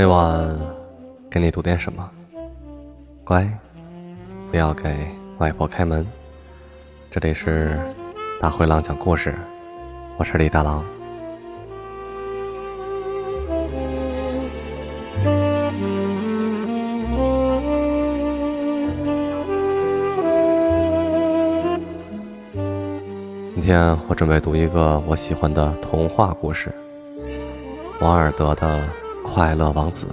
每晚给你读点什么？乖，不要给外婆开门。这里是大灰狼讲故事，我是李大狼。今天我准备读一个我喜欢的童话故事——王尔德的。快乐王子。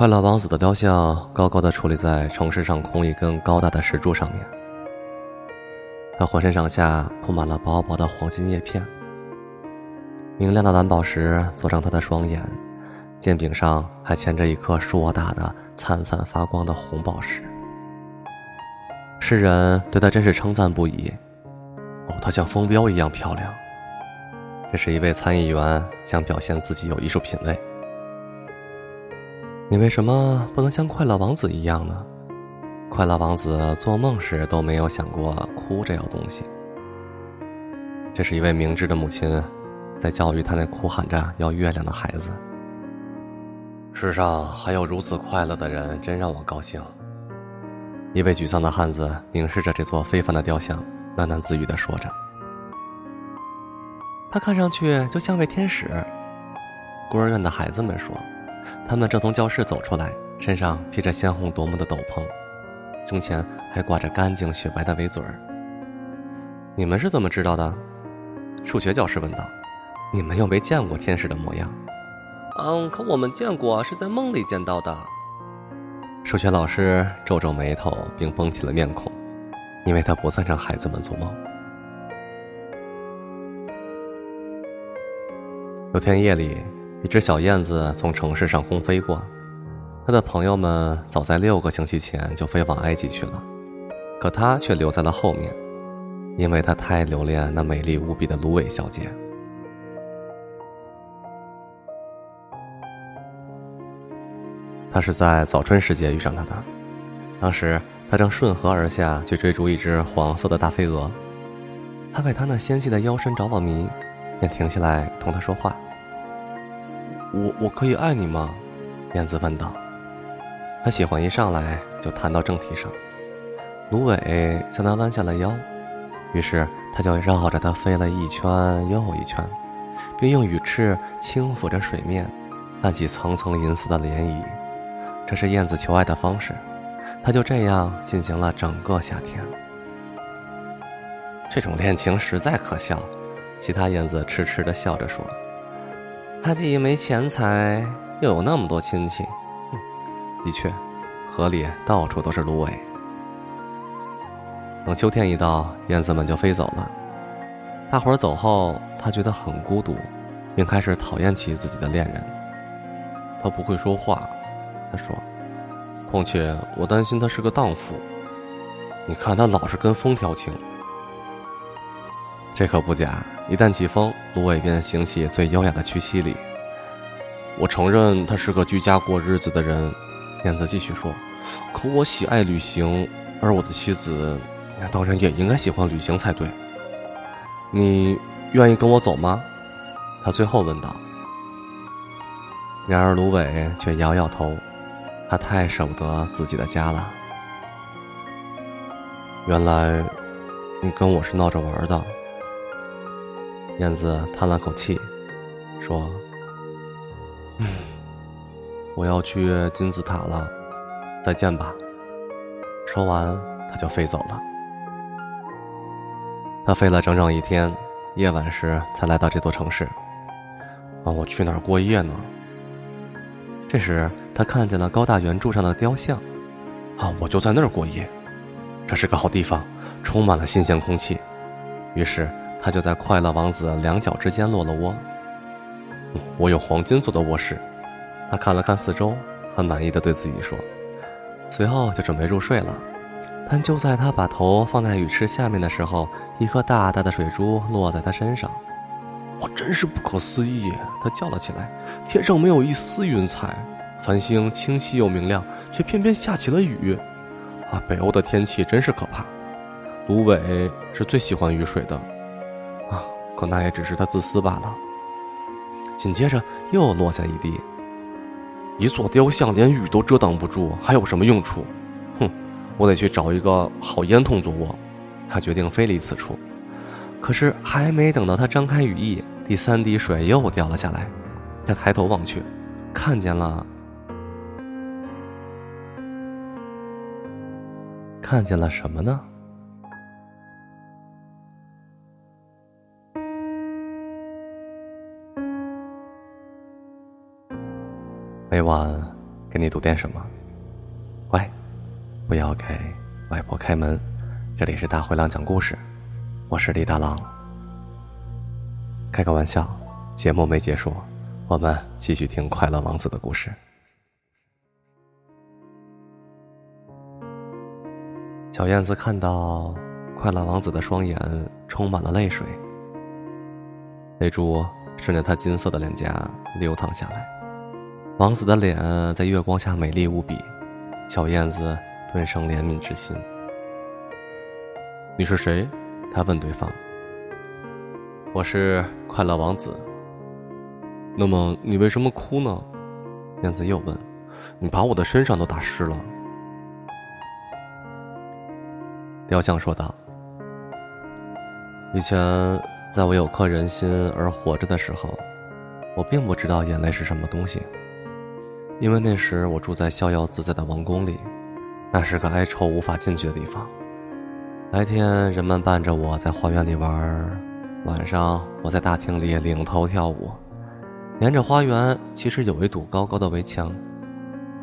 快乐王子的雕像高高的矗立在城市上空一根高大的石柱上面，他浑身上下铺满了薄薄的黄金叶片，明亮的蓝宝石做成他的双眼，剑柄上还嵌着一颗硕大的、灿灿发光的红宝石。世人对他真是称赞不已，哦，他像风标一样漂亮。这是一位参议员想表现自己有艺术品味。你为什么不能像快乐王子一样呢？快乐王子做梦时都没有想过哭这样东西。这是一位明智的母亲，在教育他那哭喊着要月亮的孩子。世上还有如此快乐的人，真让我高兴。一位沮丧的汉子凝视着这座非凡的雕像，喃喃自语的说着：“他看上去就像位天使。”孤儿院的孩子们说。他们正从教室走出来，身上披着鲜红夺目的斗篷，胸前还挂着干净雪白的围嘴儿。你们是怎么知道的？数学教师问道。你们又没见过天使的模样。嗯，可我们见过，是在梦里见到的。数学老师皱皱眉头，并绷起了面孔，因为他不赞成孩子们做梦。有天夜里。一只小燕子从城市上空飞过，它的朋友们早在六个星期前就飞往埃及去了，可它却留在了后面，因为它太留恋那美丽无比的芦苇小姐。他是在早春时节遇上她的，当时他正顺河而下去追逐一只黄色的大飞蛾，他为她那纤细的腰身着了迷，便停下来同她说话。我我可以爱你吗？燕子问道。他喜欢一上来就谈到正题上。芦苇向他弯下了腰，于是他就绕着它飞了一圈又一圈，并用羽翅轻抚着水面，泛起层层银丝的涟漪。这是燕子求爱的方式。他就这样进行了整个夏天。这种恋情实在可笑，其他燕子痴痴地笑着说。他既没钱财，又有那么多亲戚，的确，河里到处都是芦苇。等秋天一到，燕子们就飞走了。大伙儿走后，他觉得很孤独，并开始讨厌起自己的恋人。他不会说话，他说：“况且我担心他是个荡妇。你看他老是跟风调情。”这可不假，一旦起风，芦苇便行起最优雅的屈膝礼。我承认他是个居家过日子的人，燕子继续说。可我喜爱旅行，而我的妻子，当然也应该喜欢旅行才对。你愿意跟我走吗？他最后问道。然而芦苇却摇摇头，他太舍不得自己的家了。原来，你跟我是闹着玩的。燕子叹了口气，说：“嗯，我要去金字塔了，再见吧。”说完，它就飞走了。它飞了整整一天，夜晚时才来到这座城市。啊，我去哪儿过夜呢？这时，他看见了高大圆柱上的雕像，啊，我就在那儿过夜，这是个好地方，充满了新鲜空气。于是他就在快乐王子两脚之间落了窝。我有黄金做的卧室。他看了看四周，很满意的对自己说，随后就准备入睡了。但就在他把头放在雨池下面的时候，一颗大大的水珠落在他身上。我真是不可思议！他叫了起来。天上没有一丝云彩，繁星清晰又明亮，却偏偏下起了雨。啊，北欧的天气真是可怕。芦苇是最喜欢雨水的，可那也只是他自私罢了。紧接着又落下一滴。一座雕像连雨都遮挡不住，还有什么用处？哼，我得去找一个好烟囱做窝。他决定飞离此处。可是还没等到他张开羽翼，第三滴水又掉了下来。他抬头望去，看见了，看见了什么呢？每晚给你读点什么？乖，不要给外婆开门。这里是大灰狼讲故事，我是李大狼。开个玩笑，节目没结束，我们继续听快乐王子的故事。小燕子看到快乐王子的双眼充满了泪水，泪珠顺着他金色的脸颊流淌下来。王子的脸在月光下美丽无比，小燕子顿生怜悯之心。你是谁？他问对方。我是快乐王子。那么你为什么哭呢？燕子又问。你把我的身上都打湿了。雕像说道。以前在我有颗人心而活着的时候，我并不知道眼泪是什么东西。因为那时我住在逍遥自在的王宫里，那是个哀愁无法进去的地方。白天人们伴着我在花园里玩，晚上我在大厅里领头跳舞。沿着花园其实有一堵高高的围墙，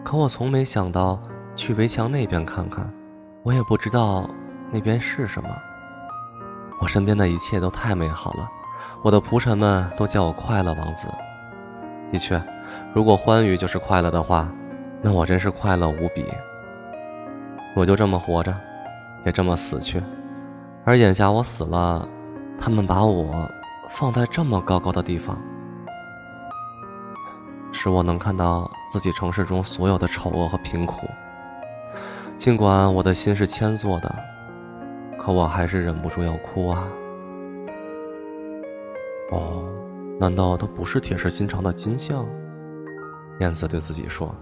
可我从没想到去围墙那边看看，我也不知道那边是什么。我身边的一切都太美好了，我的仆臣们都叫我快乐王子。的确。如果欢愉就是快乐的话，那我真是快乐无比。我就这么活着，也这么死去，而眼下我死了，他们把我放在这么高高的地方，使我能看到自己城市中所有的丑恶和贫苦。尽管我的心是铅做的，可我还是忍不住要哭啊！哦，难道它不是铁石心肠的金像？燕子对自己说：“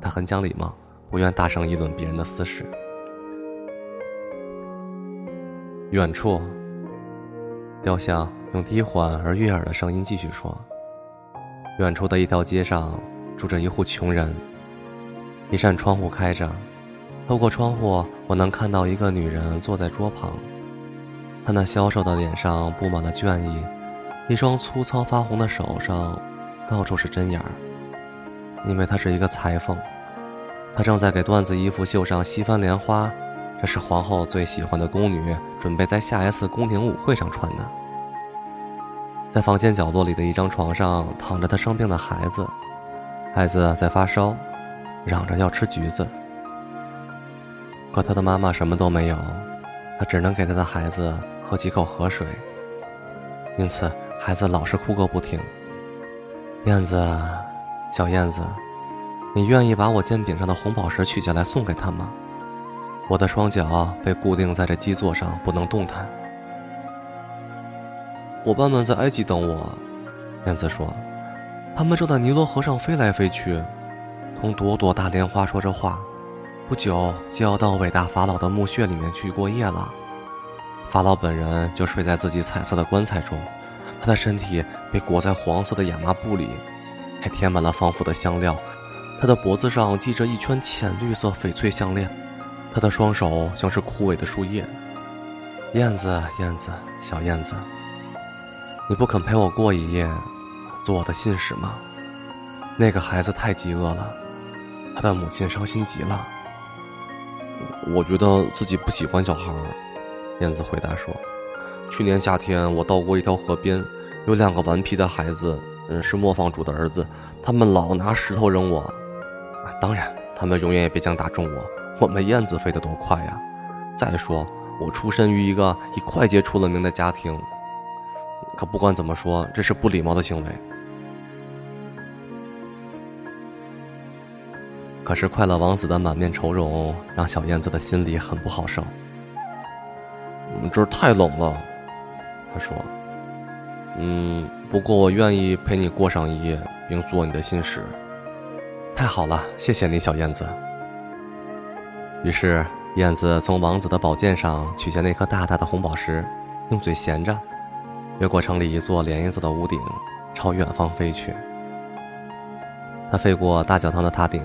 他很讲礼貌，不愿大声议论别人的私事。”远处，雕像用低缓而悦耳的声音继续说：“远处的一条街上，住着一户穷人。一扇窗户开着，透过窗户，我能看到一个女人坐在桌旁。她那消瘦的脸上布满了倦意，一双粗糙发红的手上，到处是针眼儿。”因为她是一个裁缝，她正在给缎子衣服绣上西番莲花，这是皇后最喜欢的宫女，准备在下一次宫廷舞会上穿的。在房间角落里的一张床上躺着她生病的孩子，孩子在发烧，嚷着要吃橘子。可他的妈妈什么都没有，她只能给他的孩子喝几口河水，因此孩子老是哭个不停。燕子。小燕子，你愿意把我肩柄上的红宝石取下来送给他吗？我的双脚被固定在这基座上，不能动弹。伙伴们在埃及等我，燕子说，他们正在尼罗河上飞来飞去，同朵朵大莲花说着话。不久就要到伟大法老的墓穴里面去过夜了。法老本人就睡在自己彩色的棺材中，他的身体被裹在黄色的亚麻布里。还填满了防腐的香料，他的脖子上系着一圈浅绿色翡翠项链，他的双手像是枯萎的树叶。燕子，燕子，小燕子，你不肯陪我过一夜，做我的信使吗？那个孩子太饥饿了，他的母亲伤心极了。我觉得自己不喜欢小孩。燕子回答说：“去年夏天我到过一条河边，有两个顽皮的孩子，嗯，是磨坊主的儿子，他们老拿石头扔我。当然，他们永远也别想打中我。我们燕子飞得多快呀！再说，我出身于一个以快捷出了名的家庭。可不管怎么说，这是不礼貌的行为。”可是快乐王子的满面愁容让小燕子的心里很不好受。这儿太冷了，他说。嗯，不过我愿意陪你过上一夜，并做你的心事。太好了，谢谢你，小燕子。于是燕子从王子的宝剑上取下那颗大大的红宝石，用嘴衔着，越过城里一座连一座的屋顶，朝远方飞去。他飞过大教堂的塔顶。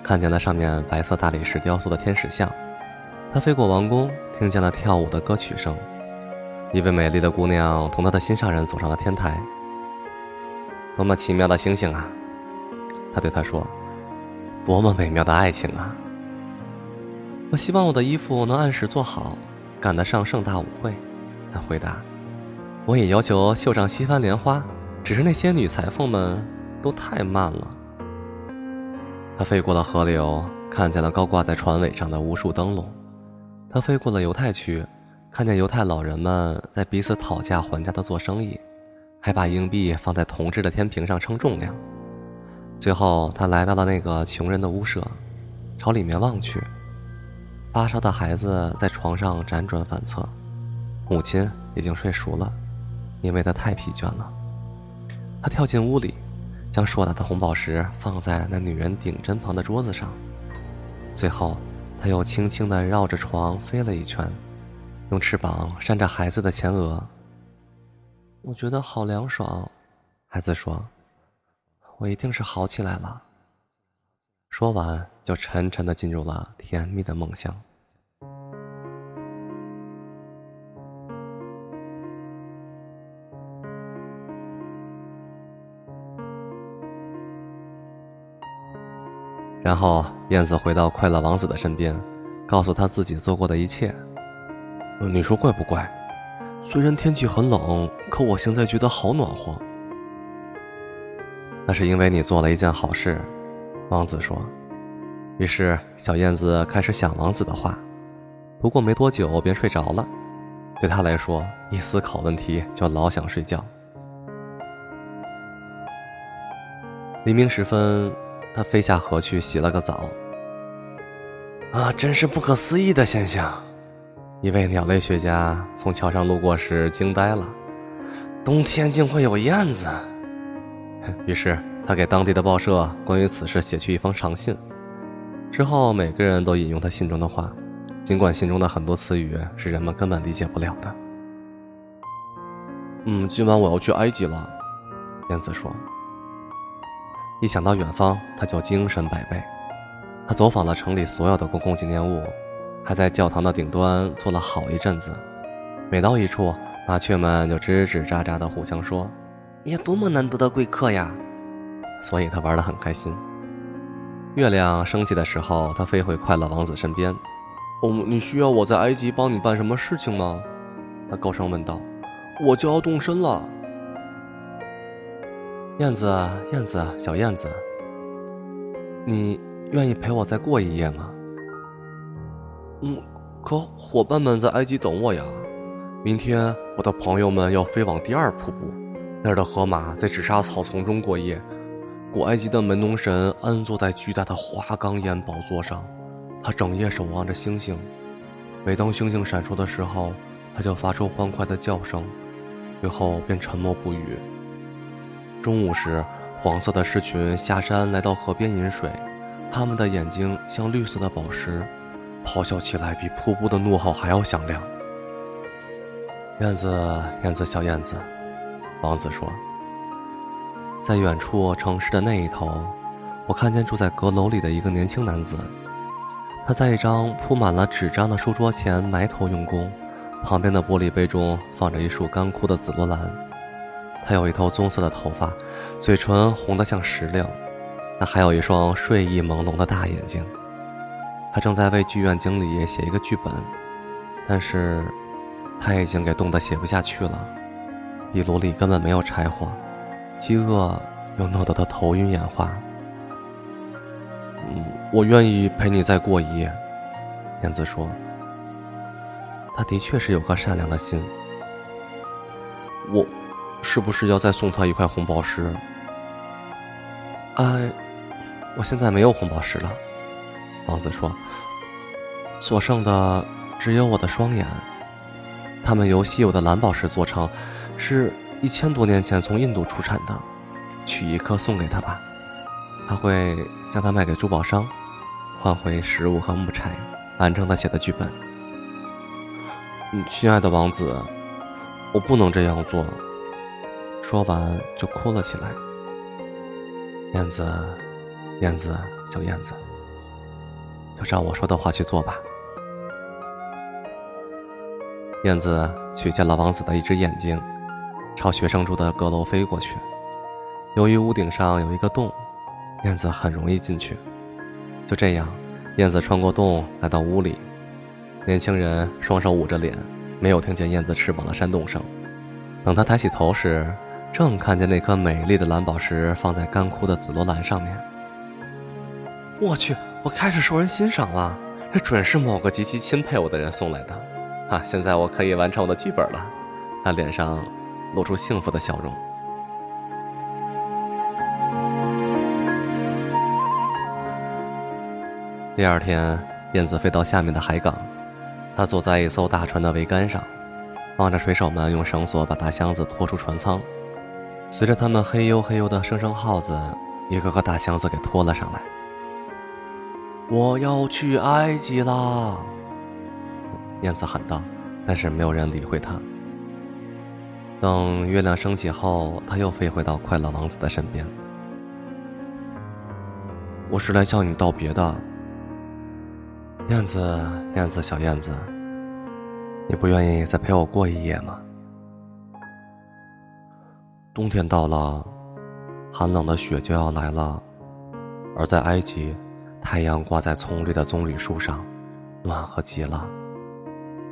看见了上面白色大理石雕塑的天使像，他飞过王宫，听见了跳舞的歌曲声。一位美丽的姑娘同她的心上人走上了天台。多么奇妙的星星啊！他对她说：“多么美妙的爱情啊！”我希望我的衣服能按时做好，赶得上盛大舞会。他回答：“我也要求绣上西番莲花，只是那些女裁缝们都太慢了。”他飞过了河流，看见了高挂在船尾上的无数灯笼。他飞过了犹太区，看见犹太老人们在彼此讨价还价的做生意，还把硬币放在铜制的天平上称重量。最后，他来到了那个穷人的屋舍，朝里面望去，发烧的孩子在床上辗转反侧，母亲已经睡熟了，因为他太疲倦了。他跳进屋里。将硕大的红宝石放在那女人顶针旁的桌子上，最后，他又轻轻地绕着床飞了一圈，用翅膀扇着孩子的前额。我觉得好凉爽，孩子说：“我一定是好起来了。”说完，就沉沉的进入了甜蜜的梦乡。然后，燕子回到快乐王子的身边，告诉他自己做过的一切。你说怪不怪？虽然天气很冷，可我现在觉得好暖和。那是因为你做了一件好事，王子说。于是，小燕子开始想王子的话，不过没多久便睡着了。对他来说，一思考问题就老想睡觉。黎明时分。他飞下河去洗了个澡。啊，真是不可思议的现象！一位鸟类学家从桥上路过时惊呆了。冬天竟会有燕子！于是他给当地的报社关于此事写去一封长信。之后每个人都引用他信中的话，尽管信中的很多词语是人们根本理解不了的。嗯，今晚我要去埃及了，燕子说。一想到远方，他就精神百倍。他走访了城里所有的公共纪念物，还在教堂的顶端坐了好一阵子。每到一处，麻雀们就吱吱喳喳地互相说：“呀，多么难得的贵客呀！”所以他玩得很开心。月亮升起的时候，他飞回快乐王子身边。“哦，你需要我在埃及帮你办什么事情吗？”他高声问道。“我就要动身了。”燕子，燕子，小燕子，你愿意陪我再过一夜吗？嗯，可伙伴们在埃及等我呀。明天我的朋友们要飞往第二瀑布，那儿的河马在纸莎草丛中过夜。古埃及的门农神安坐在巨大的花岗岩宝座上，他整夜守望着星星。每当星星闪烁的时候，他就发出欢快的叫声，随后便沉默不语。中午时，黄色的狮群下山来到河边饮水，它们的眼睛像绿色的宝石，咆哮起来比瀑布的怒吼还要响亮。燕子，燕子，小燕子，王子说：“在远处城市的那一头，我看见住在阁楼里的一个年轻男子，他在一张铺满了纸张的书桌前埋头用功，旁边的玻璃杯中放着一束干枯的紫罗兰。”他有一头棕色的头发，嘴唇红得像石榴，他还有一双睡意朦胧的大眼睛。他正在为剧院经理写一个剧本，但是他已经给冻得写不下去了。壁炉里根本没有柴火，饥饿又弄得他头晕眼花。嗯，我愿意陪你再过一夜，燕子说。他的确是有颗善良的心。我，是不是要再送他一块红宝石？哎，我现在没有红宝石了。王子说：“所剩的只有我的双眼，它们由稀有的蓝宝石做成，是一千多年前从印度出产的。取一颗送给他吧，他会将它卖给珠宝商，换回食物和木柴，完成他写的剧本。”亲爱的王子，我不能这样做。说完就哭了起来。燕子，燕子，小燕子，就照我说的话去做吧。燕子取下了王子的一只眼睛，朝学生住的阁楼飞过去。由于屋顶上有一个洞，燕子很容易进去。就这样，燕子穿过洞来到屋里。年轻人双手捂着脸，没有听见燕子翅膀的扇动声。等他抬起头时，正看见那颗美丽的蓝宝石放在干枯的紫罗兰上面。我去，我开始受人欣赏了，这准是某个极其钦佩我的人送来的。啊，现在我可以完成我的剧本了。他脸上露出幸福的笑容。第二天，燕子飞到下面的海港。他坐在一艘大船的桅杆上，望着水手们用绳索把大箱子拖出船舱。随着他们嘿呦嘿呦的声声号子，一个个大箱子给拖了上来。我要去埃及啦！燕子喊道，但是没有人理会他。等月亮升起后，他又飞回到快乐王子的身边。我是来向你道别的。燕子，燕子，小燕子，你不愿意再陪我过一夜吗？冬天到了，寒冷的雪就要来了，而在埃及，太阳挂在葱绿的棕榈树上，暖和极了。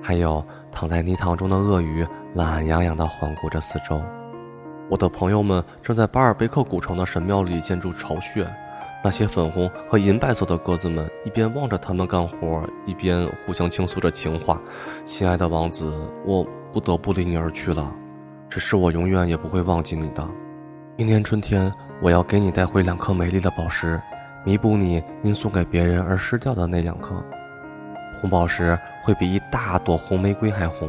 还有躺在泥塘中的鳄鱼，懒洋洋地环顾着四周。我的朋友们正在巴尔贝克古城的神庙里建筑巢穴。那些粉红和银白色的鸽子们一边望着他们干活，一边互相倾诉着情话。亲爱的王子，我不得不离你而去了，只是我永远也不会忘记你的。明年春天，我要给你带回两颗美丽的宝石，弥补你因送给别人而失掉的那两颗。红宝石会比一大朵红玫瑰还红，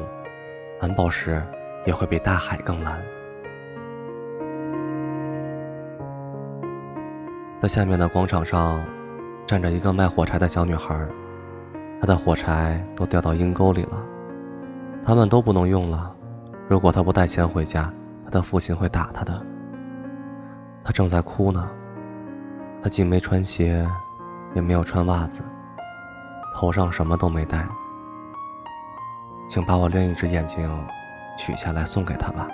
蓝宝石也会比大海更蓝。在下面的广场上，站着一个卖火柴的小女孩，她的火柴都掉到阴沟里了，他们都不能用了。如果她不带钱回家，她的父亲会打她的。她正在哭呢，她既没穿鞋，也没有穿袜子，头上什么都没戴。请把我另一只眼睛取下来送给他吧，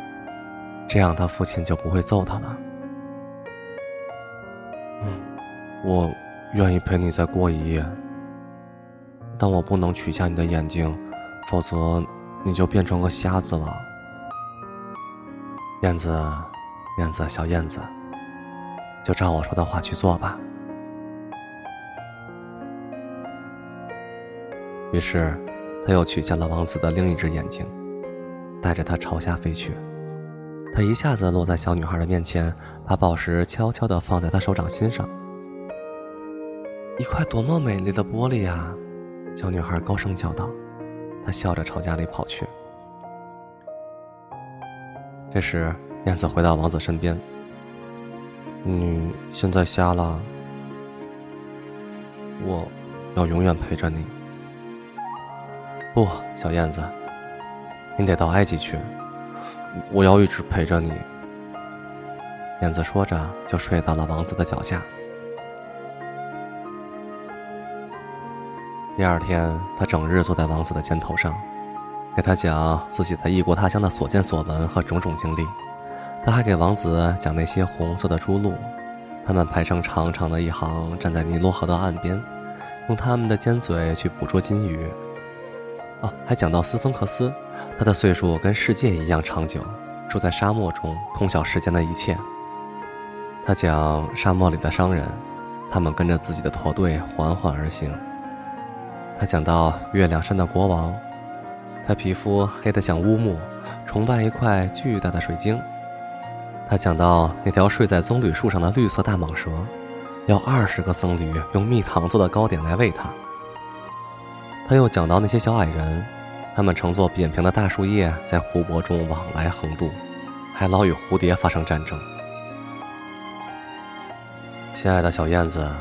这样他父亲就不会揍他了。我愿意陪你再过一夜，但我不能取下你的眼睛，否则你就变成个瞎子了。燕子，燕子，小燕子，就照我说的话去做吧。于是，他又取下了王子的另一只眼睛，带着它朝下飞去。他一下子落在小女孩的面前，把宝石悄悄地放在她手掌心上。一块多么美丽的玻璃呀！小女孩高声叫道。她笑着朝家里跑去。这时，燕子回到王子身边。你现在瞎了，我要永远陪着你。不，小燕子，你得到埃及去。我要一直陪着你。燕子说着，就睡到了王子的脚下。第二天，他整日坐在王子的肩头上，给他讲自己在异国他乡的所见所闻和种种经历。他还给王子讲那些红色的朱鹭，它们排成长长的一行，站在尼罗河的岸边，用他们的尖嘴去捕捉金鱼。哦，还讲到斯芬克斯，他的岁数跟世界一样长久，住在沙漠中，通晓世间的一切。他讲沙漠里的商人，他们跟着自己的驼队缓缓而行。他讲到月亮山的国王，他皮肤黑得像乌木，崇拜一块巨大的水晶。他讲到那条睡在棕榈树上的绿色大蟒蛇，要二十个僧侣用蜜糖做的糕点来喂它。他又讲到那些小矮人，他们乘坐扁平的大树叶在湖泊中往来横渡，还老与蝴蝶发生战争。亲爱的小燕子，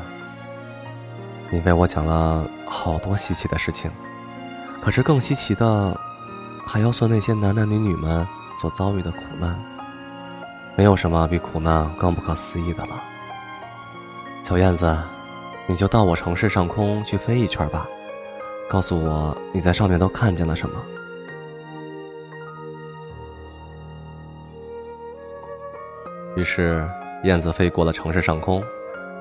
你为我讲了好多稀奇的事情，可是更稀奇的，还要算那些男男女女们所遭遇的苦难。没有什么比苦难更不可思议的了。小燕子，你就到我城市上空去飞一圈吧。告诉我你在上面都看见了什么？于是燕子飞过了城市上空，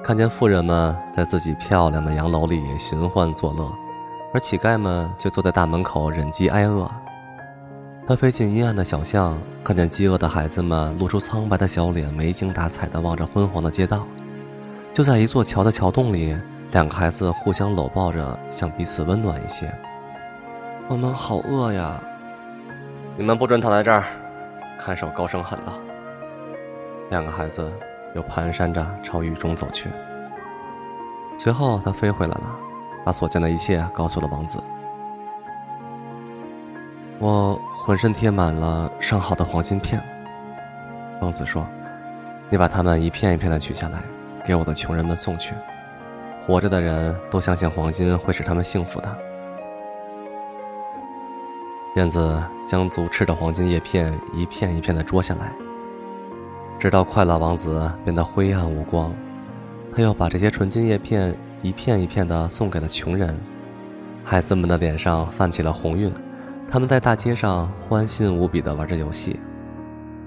看见富人们在自己漂亮的洋楼里寻欢作乐，而乞丐们却坐在大门口忍饥挨饿。他飞进阴暗的小巷，看见饥饿的孩子们露出苍白的小脸，没精打采地望着昏黄的街道。就在一座桥的桥洞里。两个孩子互相搂抱着，想彼此温暖一些。我们好饿呀！你们不准躺在这儿！看守高声喊道。两个孩子又蹒跚着朝雨中走去。随后，他飞回来了，把所见的一切告诉了王子。我浑身贴满了上好的黄金片。王子说：“你把它们一片一片的取下来，给我的穷人们送去。”活着的人都相信黄金会使他们幸福的。燕子将足赤的黄金叶片一片一片的捉下来，直到快乐王子变得灰暗无光。他又把这些纯金叶片一片一片的送给了穷人。孩子们的脸上泛起了红晕，他们在大街上欢欣无比的玩着游戏。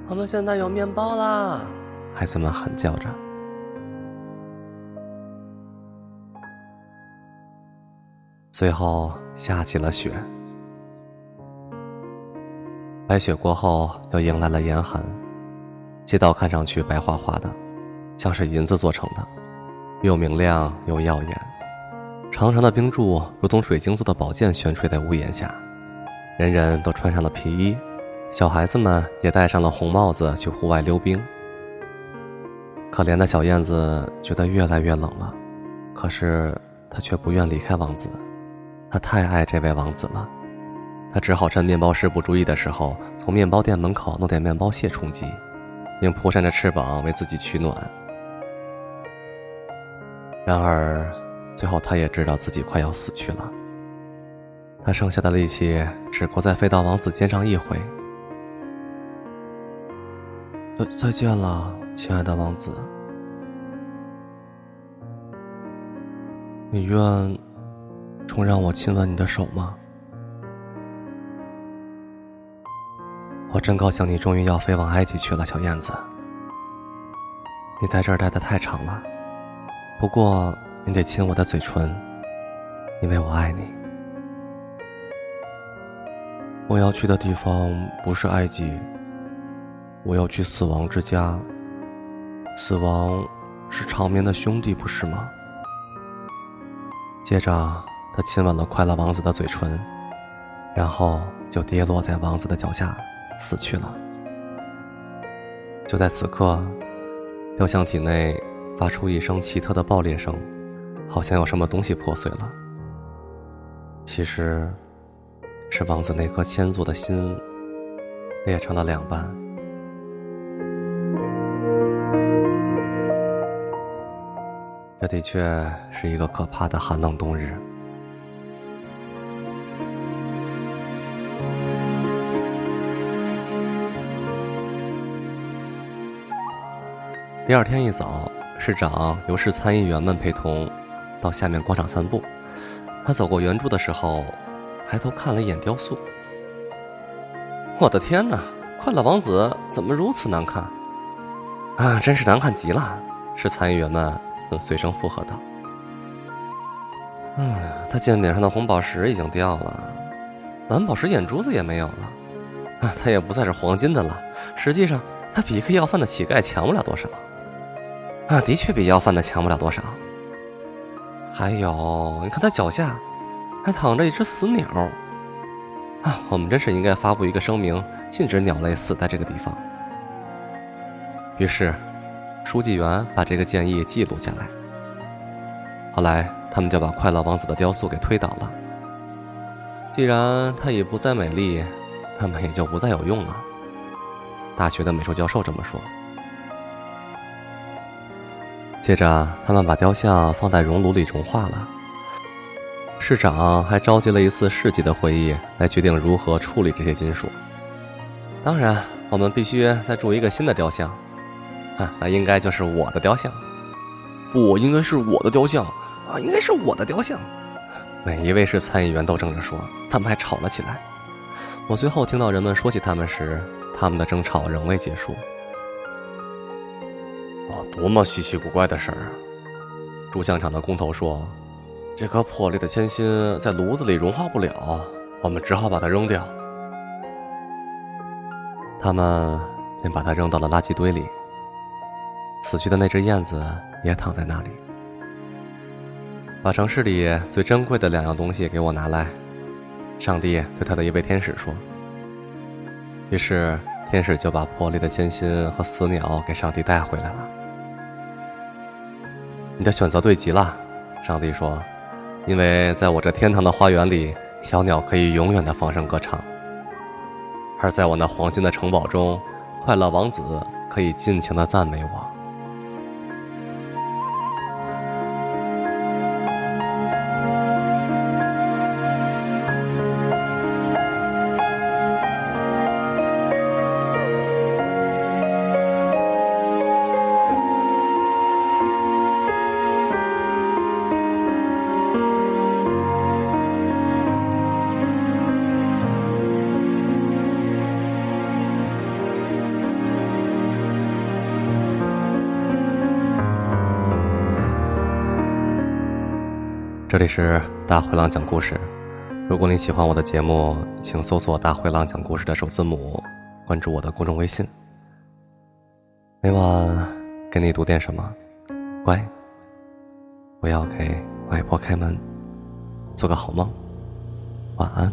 我们现在有面包啦！孩子们喊叫着。随后下起了雪，白雪过后又迎来了严寒，街道看上去白花花的，像是银子做成的，又明亮又耀眼。长长的冰柱如同水晶做的宝剑悬垂在屋檐下，人人都穿上了皮衣，小孩子们也戴上了红帽子去户外溜冰。可怜的小燕子觉得越来越冷了，可是她却不愿离开王子。她太爱这位王子了，她只好趁面包师不注意的时候，从面包店门口弄点面包屑充饥，并扑扇着翅膀为自己取暖。然而，最后他也知道自己快要死去了。他剩下的力气只够再飞到王子肩上一回。再再见了，亲爱的王子。你愿？重让我亲吻你的手吗？我真高兴，你终于要飞往埃及去了，小燕子。你在这儿待的太长了，不过你得亲我的嘴唇，因为我爱你。我要去的地方不是埃及，我要去死亡之家。死亡是长眠的兄弟，不是吗？接着。他亲吻了快乐王子的嘴唇，然后就跌落在王子的脚下，死去了。就在此刻，雕像体内发出一声奇特的爆裂声，好像有什么东西破碎了。其实，是王子那颗千足的心裂成了两半。这的确是一个可怕的寒冷冬日。第二天一早，市长由市参议员们陪同到下面广场散步。他走过圆柱的时候，抬头看了一眼雕塑。我的天哪！快乐王子怎么如此难看？啊，真是难看极了！是参议员们随声附和道。嗯，他剑柄上的红宝石已经掉了，蓝宝石眼珠子也没有了，啊，他也不再是黄金的了。实际上，他比一个要饭的乞丐强不了多少。啊，的确比要饭的强不了多少。还有，你看他脚下，还躺着一只死鸟。啊，我们真是应该发布一个声明，禁止鸟类死在这个地方。于是，书记员把这个建议记录下来。后来，他们就把快乐王子的雕塑给推倒了。既然它已不再美丽，那么也就不再有用了。大学的美术教授这么说。接着，他们把雕像放在熔炉里融化了。市长还召集了一次市级的会议，来决定如何处理这些金属。当然，我们必须再铸一个新的雕像。啊，那应该就是我的雕像。不，应该是我的雕像。啊，应该是我的雕像。每一位是参议员都争着说，他们还吵了起来。我最后听到人们说起他们时，他们的争吵仍未结束。啊多么稀奇古怪的事儿！铸像厂的工头说：“这颗破裂的铅心在炉子里融化不了，我们只好把它扔掉。”他们便把它扔到了垃圾堆里。死去的那只燕子也躺在那里。把城市里最珍贵的两样东西给我拿来，上帝对他的一位天使说。于是天使就把破裂的铅心和死鸟给上帝带回来了。你的选择对极了，上帝说，因为在我这天堂的花园里，小鸟可以永远的放声歌唱；而在我那黄金的城堡中，快乐王子可以尽情的赞美我。这里是大灰狼讲故事。如果你喜欢我的节目，请搜索“大灰狼讲故事”的首字母，关注我的公众微信。每晚给你读点什么，乖，不要给外婆开门。做个好梦，晚安。